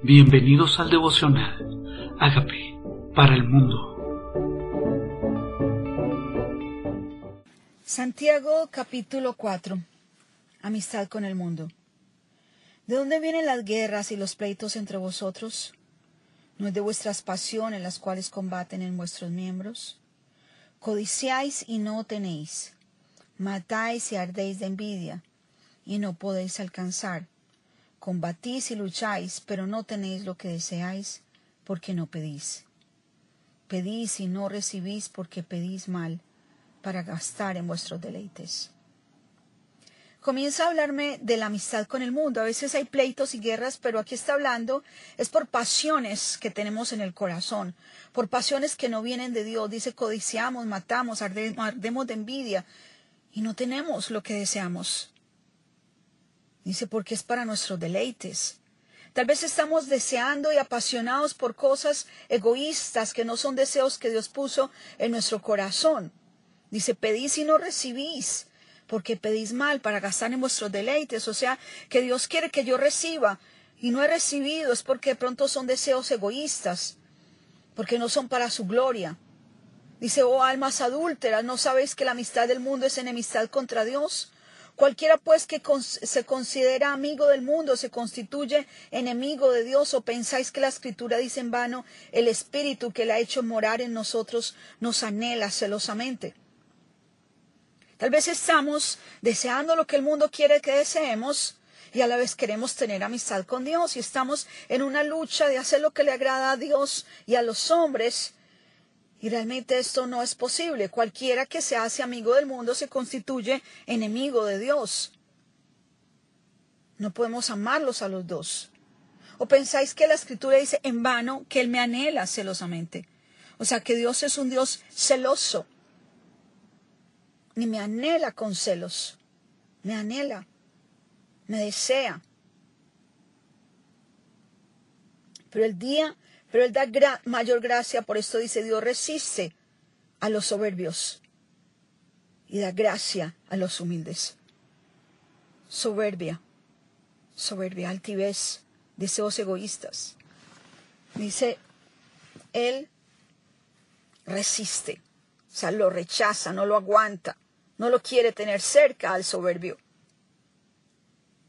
Bienvenidos al devocional. Hágame para el mundo. Santiago capítulo 4. Amistad con el mundo. ¿De dónde vienen las guerras y los pleitos entre vosotros? ¿No es de vuestras pasiones las cuales combaten en vuestros miembros? Codiciáis y no tenéis. Matáis y ardéis de envidia y no podéis alcanzar Combatís y lucháis, pero no tenéis lo que deseáis, porque no pedís. Pedís y no recibís porque pedís mal, para gastar en vuestros deleites. Comienza a hablarme de la amistad con el mundo. A veces hay pleitos y guerras, pero aquí está hablando es por pasiones que tenemos en el corazón, por pasiones que no vienen de Dios. Dice, codiciamos, matamos, ardemos de envidia y no tenemos lo que deseamos. Dice, porque es para nuestros deleites. Tal vez estamos deseando y apasionados por cosas egoístas que no son deseos que Dios puso en nuestro corazón. Dice, pedís y no recibís, porque pedís mal para gastar en vuestros deleites. O sea, que Dios quiere que yo reciba y no he recibido es porque de pronto son deseos egoístas, porque no son para su gloria. Dice, oh almas adúlteras, ¿no sabéis que la amistad del mundo es enemistad contra Dios? Cualquiera pues que se considera amigo del mundo se constituye enemigo de Dios o pensáis que la escritura dice en vano, el espíritu que le ha hecho morar en nosotros nos anhela celosamente. Tal vez estamos deseando lo que el mundo quiere que deseemos y a la vez queremos tener amistad con Dios y estamos en una lucha de hacer lo que le agrada a Dios y a los hombres y realmente esto no es posible. Cualquiera que se hace amigo del mundo se constituye enemigo de Dios. No podemos amarlos a los dos. ¿O pensáis que la escritura dice en vano que Él me anhela celosamente? O sea, que Dios es un Dios celoso. Ni me anhela con celos. Me anhela. Me desea. Pero el día pero Él da mayor gracia, por esto dice Dios resiste a los soberbios y da gracia a los humildes. Soberbia, soberbia, altivez, deseos egoístas. Dice, Él resiste, o sea, lo rechaza, no lo aguanta, no lo quiere tener cerca al soberbio.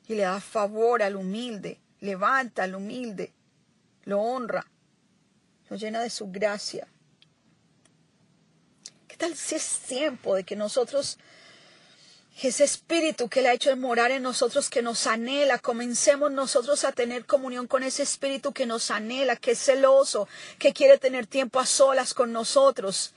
Y le da favor al humilde, levanta al humilde, lo honra nos llena de su gracia. ¿Qué tal si es tiempo de que nosotros, ese espíritu que le ha hecho morar en nosotros, que nos anhela, comencemos nosotros a tener comunión con ese espíritu que nos anhela, que es celoso, que quiere tener tiempo a solas con nosotros?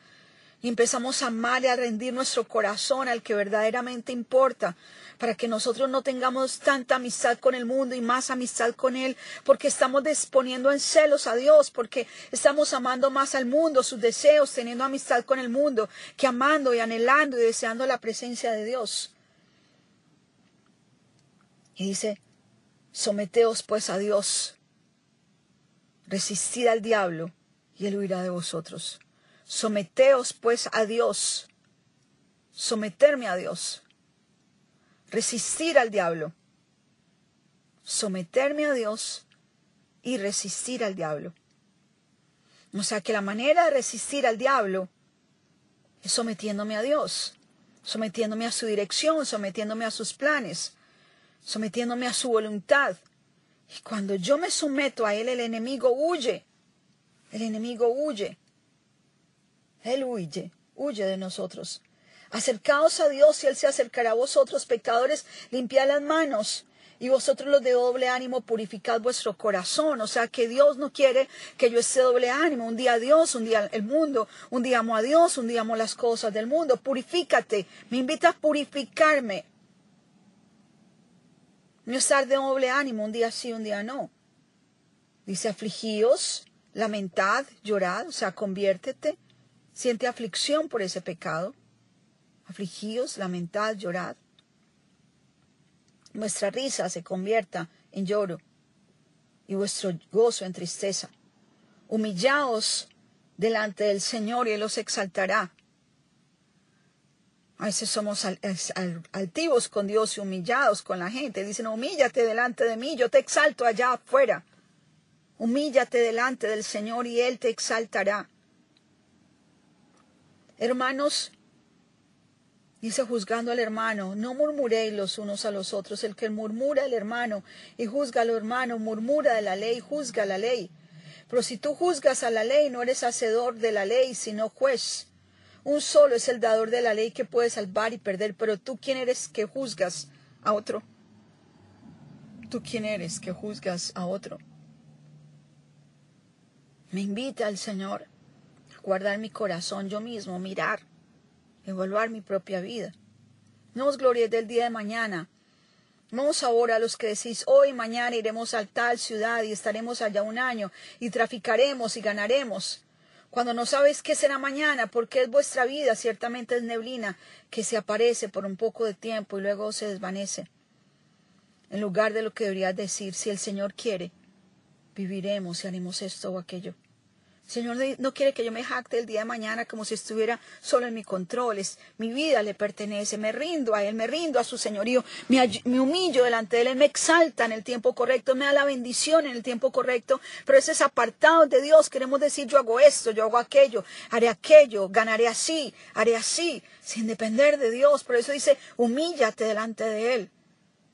Y empezamos a amar y a rendir nuestro corazón al que verdaderamente importa, para que nosotros no tengamos tanta amistad con el mundo y más amistad con Él, porque estamos disponiendo en celos a Dios, porque estamos amando más al mundo, sus deseos, teniendo amistad con el mundo, que amando y anhelando y deseando la presencia de Dios. Y dice, someteos pues a Dios, resistid al diablo y él huirá de vosotros. Someteos pues a Dios, someterme a Dios resistir al diablo, someterme a Dios y resistir al diablo. O sea que la manera de resistir al diablo es sometiéndome a Dios, sometiéndome a su dirección, sometiéndome a sus planes, sometiéndome a su voluntad. Y cuando yo me someto a Él, el enemigo huye. El enemigo huye. Él huye, huye de nosotros. Acercaos a Dios y Él se acercará a vosotros, pecadores, limpiad las manos. Y vosotros los de doble ánimo, purificad vuestro corazón. O sea que Dios no quiere que yo esté doble ánimo. Un día Dios, un día el mundo, un día amo a Dios, un día amo las cosas del mundo. Purifícate. Me invita a purificarme. No estar de doble ánimo, un día sí, un día no. Dice afligíos, lamentad, llorad, o sea, conviértete. Siente aflicción por ese pecado afligíos, lamentad, llorad. Vuestra risa se convierta en lloro y vuestro gozo en tristeza. Humillaos delante del Señor y Él os exaltará. A veces somos altivos con Dios y humillados con la gente. Dicen, humíllate delante de mí, yo te exalto allá afuera. Humíllate delante del Señor y Él te exaltará. Hermanos, dice juzgando al hermano, no murmuréis los unos a los otros. El que murmura al hermano y juzga al hermano, murmura de la ley, juzga la ley. Pero si tú juzgas a la ley, no eres hacedor de la ley, sino juez. Un solo es el dador de la ley que puede salvar y perder, pero tú quién eres que juzgas a otro. ¿Tú quién eres que juzgas a otro? Me invita al Señor guardar mi corazón yo mismo, mirar, evaluar mi propia vida. No os glories del día de mañana. Vamos ahora a los que decís, hoy mañana iremos a tal ciudad y estaremos allá un año y traficaremos y ganaremos. Cuando no sabéis qué será mañana, porque es vuestra vida, ciertamente es neblina que se aparece por un poco de tiempo y luego se desvanece. En lugar de lo que deberías decir, si el Señor quiere, viviremos y haremos esto o aquello. Señor no quiere que yo me jacte el día de mañana como si estuviera solo en mi control. mi vida le pertenece. Me rindo a Él, me rindo a su señorío. Me, humillo delante de Él. me exalta en el tiempo correcto. Me da la bendición en el tiempo correcto. Pero ese es apartado de Dios. Queremos decir yo hago esto, yo hago aquello, haré aquello, ganaré así, haré así, sin depender de Dios. Por eso dice, humíllate delante de Él,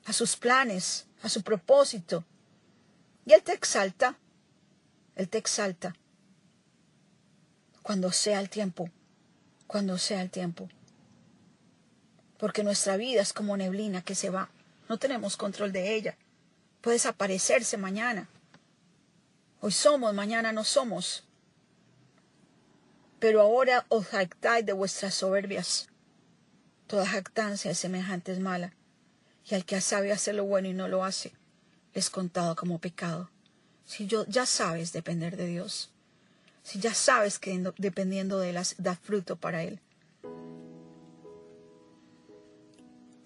a sus planes, a su propósito. Y Él te exalta. Él te exalta cuando sea el tiempo, cuando sea el tiempo. Porque nuestra vida es como neblina que se va, no tenemos control de ella, puede desaparecerse mañana. Hoy somos, mañana no somos. Pero ahora os jactáis de vuestras soberbias. Toda jactancia es semejante es mala, y al que sabe hacer lo bueno y no lo hace, es contado como pecado. Si yo ya sabes depender de Dios, si ya sabes que dependiendo de las da fruto para él.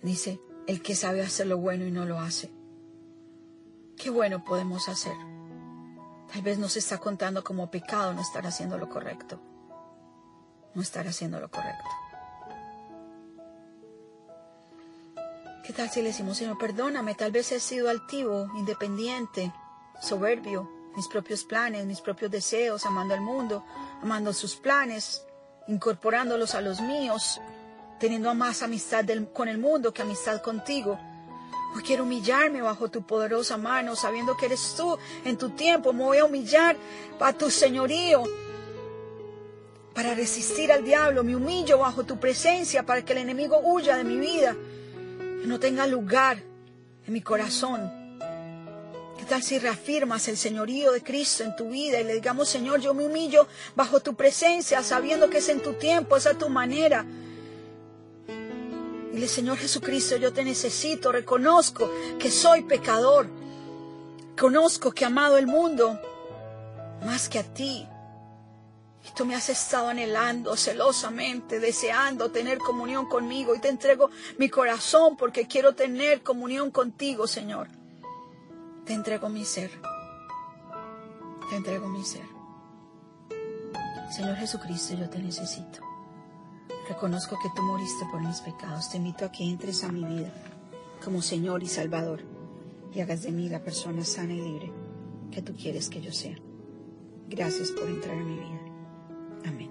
Dice, el que sabe hacer lo bueno y no lo hace. ¿Qué bueno podemos hacer? Tal vez nos está contando como pecado no estar haciendo lo correcto. No estar haciendo lo correcto. ¿Qué tal si le decimos, Señor, perdóname, tal vez he sido altivo, independiente, soberbio, mis propios planes, mis propios deseos, amando al mundo, amando sus planes, incorporándolos a los míos, teniendo más amistad con el mundo que amistad contigo. Hoy quiero humillarme bajo tu poderosa mano, sabiendo que eres tú en tu tiempo. Me voy a humillar a tu señorío para resistir al diablo. Me humillo bajo tu presencia para que el enemigo huya de mi vida, y no tenga lugar en mi corazón. ¿Qué tal si reafirmas el señorío de Cristo en tu vida y le digamos, Señor, yo me humillo bajo tu presencia, sabiendo que es en tu tiempo, es a tu manera? Dile, Señor Jesucristo, yo te necesito, reconozco que soy pecador, conozco que he amado el mundo más que a ti. Y tú me has estado anhelando celosamente, deseando tener comunión conmigo. Y te entrego mi corazón porque quiero tener comunión contigo, Señor. Te entrego mi ser. Te entrego mi ser. Señor Jesucristo, yo te necesito. Reconozco que tú moriste por mis pecados. Te invito a que entres a mi vida como Señor y Salvador y hagas de mí la persona sana y libre que tú quieres que yo sea. Gracias por entrar a mi vida. Amén.